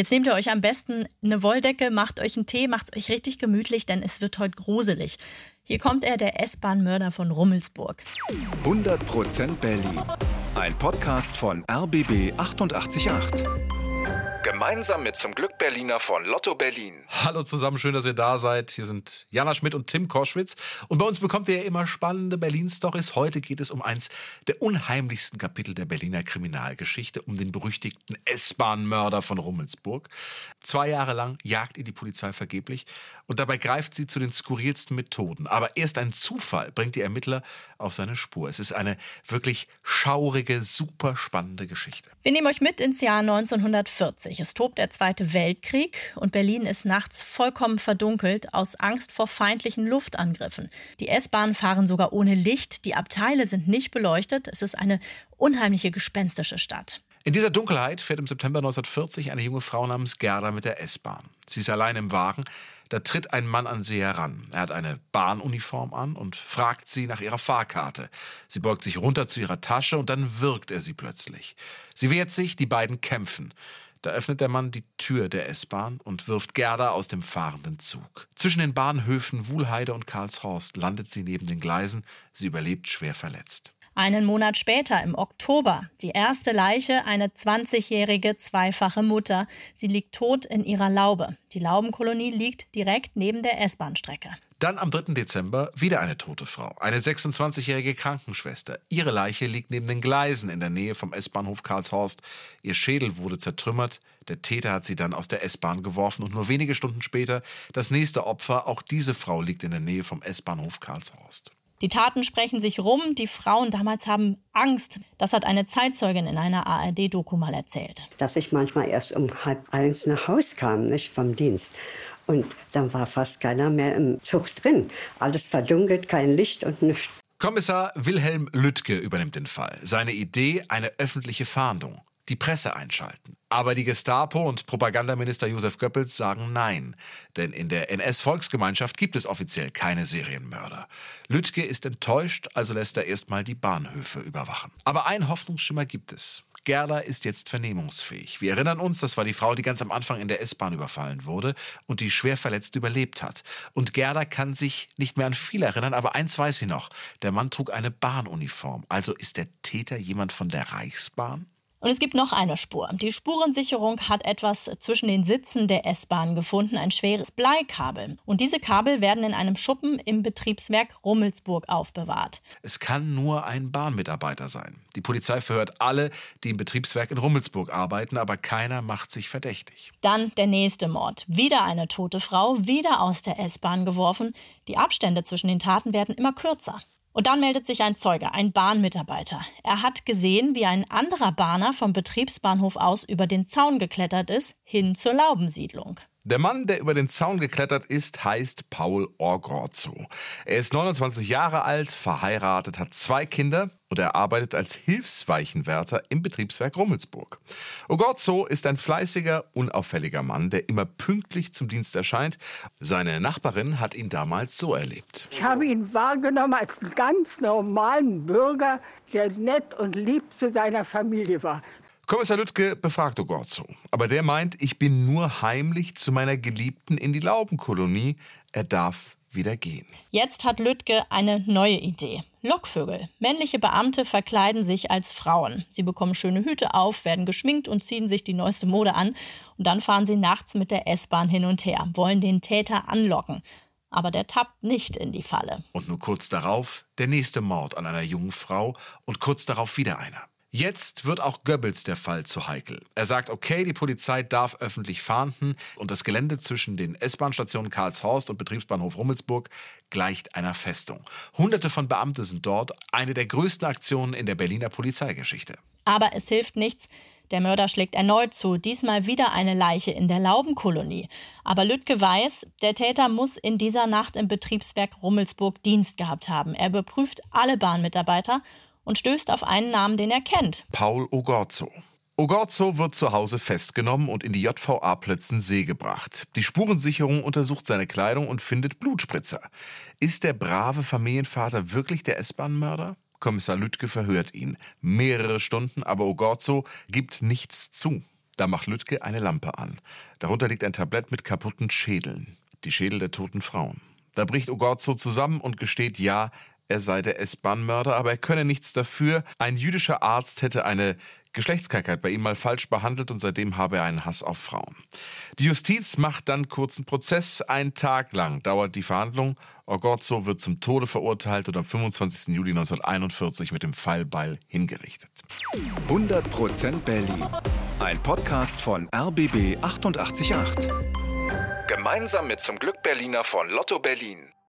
Jetzt nehmt ihr euch am besten eine Wolldecke, macht euch einen Tee, macht es euch richtig gemütlich, denn es wird heute gruselig. Hier kommt er, der S-Bahn-Mörder von Rummelsburg. 100% Berlin. Ein Podcast von RBB 888. Gemeinsam mit zum Glück Berliner von Lotto Berlin. Hallo zusammen, schön, dass ihr da seid. Hier sind Jana Schmidt und Tim Koschwitz. Und bei uns bekommt ihr ja immer spannende Berlin-Stories. Heute geht es um eins der unheimlichsten Kapitel der Berliner Kriminalgeschichte, um den berüchtigten S-Bahn-Mörder von Rummelsburg. Zwei Jahre lang jagt ihn die Polizei vergeblich und dabei greift sie zu den skurrilsten Methoden. Aber erst ein Zufall bringt die Ermittler auf seine Spur. Es ist eine wirklich schaurige, super spannende Geschichte. Wir nehmen euch mit ins Jahr 1940. Es tobt der Zweite Weltkrieg und Berlin ist nachts vollkommen verdunkelt aus Angst vor feindlichen Luftangriffen. Die S-Bahnen fahren sogar ohne Licht, die Abteile sind nicht beleuchtet. Es ist eine unheimliche gespenstische Stadt. In dieser Dunkelheit fährt im September 1940 eine junge Frau namens Gerda mit der S-Bahn. Sie ist allein im Wagen. Da tritt ein Mann an sie heran. Er hat eine Bahnuniform an und fragt sie nach ihrer Fahrkarte. Sie beugt sich runter zu ihrer Tasche und dann wirkt er sie plötzlich. Sie wehrt sich, die beiden kämpfen. Da öffnet der Mann die Tür der S-Bahn und wirft Gerda aus dem fahrenden Zug. Zwischen den Bahnhöfen Wuhlheide und Karlshorst landet sie neben den Gleisen. Sie überlebt schwer verletzt. Einen Monat später, im Oktober, die erste Leiche, eine 20-jährige zweifache Mutter. Sie liegt tot in ihrer Laube. Die Laubenkolonie liegt direkt neben der S-Bahn-Strecke. Dann am 3. Dezember wieder eine tote Frau, eine 26-jährige Krankenschwester. Ihre Leiche liegt neben den Gleisen in der Nähe vom S-Bahnhof Karlshorst. Ihr Schädel wurde zertrümmert. Der Täter hat sie dann aus der S-Bahn geworfen und nur wenige Stunden später das nächste Opfer. Auch diese Frau liegt in der Nähe vom S-Bahnhof Karlshorst. Die Taten sprechen sich rum. Die Frauen damals haben Angst. Das hat eine Zeitzeugin in einer ARD-Doku mal erzählt. Dass ich manchmal erst um halb eins nach Haus kam, nicht vom Dienst. Und dann war fast keiner mehr im Zug drin. Alles verdunkelt, kein Licht und nichts. Kommissar Wilhelm Lüttke übernimmt den Fall. Seine Idee, eine öffentliche Fahndung die Presse einschalten. Aber die Gestapo und Propagandaminister Josef Goebbels sagen Nein. Denn in der NS-Volksgemeinschaft gibt es offiziell keine Serienmörder. Lüttke ist enttäuscht, also lässt er erstmal die Bahnhöfe überwachen. Aber ein Hoffnungsschimmer gibt es. Gerda ist jetzt vernehmungsfähig. Wir erinnern uns, das war die Frau, die ganz am Anfang in der S-Bahn überfallen wurde und die schwer verletzt überlebt hat. Und Gerda kann sich nicht mehr an viel erinnern, aber eins weiß sie noch. Der Mann trug eine Bahnuniform. Also ist der Täter jemand von der Reichsbahn? Und es gibt noch eine Spur. Die Spurensicherung hat etwas zwischen den Sitzen der S-Bahn gefunden, ein schweres Bleikabel. Und diese Kabel werden in einem Schuppen im Betriebswerk Rummelsburg aufbewahrt. Es kann nur ein Bahnmitarbeiter sein. Die Polizei verhört alle, die im Betriebswerk in Rummelsburg arbeiten, aber keiner macht sich verdächtig. Dann der nächste Mord. Wieder eine tote Frau, wieder aus der S-Bahn geworfen. Die Abstände zwischen den Taten werden immer kürzer. Und dann meldet sich ein Zeuge, ein Bahnmitarbeiter. Er hat gesehen, wie ein anderer Bahner vom Betriebsbahnhof aus über den Zaun geklettert ist, hin zur Laubensiedlung. Der Mann, der über den Zaun geklettert ist, heißt Paul Orgorzo. Er ist 29 Jahre alt, verheiratet, hat zwei Kinder und er arbeitet als Hilfsweichenwärter im Betriebswerk Rummelsburg. Orgorzo ist ein fleißiger, unauffälliger Mann, der immer pünktlich zum Dienst erscheint. Seine Nachbarin hat ihn damals so erlebt. Ich habe ihn wahrgenommen als einen ganz normalen Bürger, der nett und lieb zu seiner Familie war. Kommissar Lüttke befragt Ogorzo. Aber der meint, ich bin nur heimlich zu meiner Geliebten in die Laubenkolonie. Er darf wieder gehen. Jetzt hat Lüttke eine neue Idee. Lockvögel. Männliche Beamte verkleiden sich als Frauen. Sie bekommen schöne Hüte auf, werden geschminkt und ziehen sich die neueste Mode an. Und dann fahren sie nachts mit der S-Bahn hin und her, wollen den Täter anlocken. Aber der tappt nicht in die Falle. Und nur kurz darauf der nächste Mord an einer jungen Frau und kurz darauf wieder einer. Jetzt wird auch Goebbels der Fall zu heikel. Er sagt, okay, die Polizei darf öffentlich fahnden und das Gelände zwischen den S-Bahn-Stationen Karlshorst und Betriebsbahnhof Rummelsburg gleicht einer Festung. Hunderte von Beamten sind dort, eine der größten Aktionen in der Berliner Polizeigeschichte. Aber es hilft nichts. Der Mörder schlägt erneut zu, diesmal wieder eine Leiche in der Laubenkolonie. Aber Lüttke weiß, der Täter muss in dieser Nacht im Betriebswerk Rummelsburg Dienst gehabt haben. Er überprüft alle Bahnmitarbeiter und stößt auf einen Namen, den er kennt. Paul Ogorzo. Ogorzo wird zu Hause festgenommen und in die JVA Plötzensee gebracht. Die Spurensicherung untersucht seine Kleidung und findet Blutspritzer. Ist der brave Familienvater wirklich der S-Bahn-Mörder? Kommissar Lüttke verhört ihn. Mehrere Stunden, aber Ogorzo gibt nichts zu. Da macht Lüttke eine Lampe an. Darunter liegt ein Tablett mit kaputten Schädeln. Die Schädel der toten Frauen. Da bricht Ogorzo zusammen und gesteht, ja, er sei der S-Bahn-Mörder, aber er könne nichts dafür. Ein jüdischer Arzt hätte eine Geschlechtskrankheit bei ihm mal falsch behandelt und seitdem habe er einen Hass auf Frauen. Die Justiz macht dann kurzen Prozess. Ein Tag lang dauert die Verhandlung. Orgozzo wird zum Tode verurteilt und am 25. Juli 1941 mit dem Fallbeil hingerichtet. 100% Berlin. Ein Podcast von RBB 888. Gemeinsam mit zum Glück Berliner von Lotto Berlin.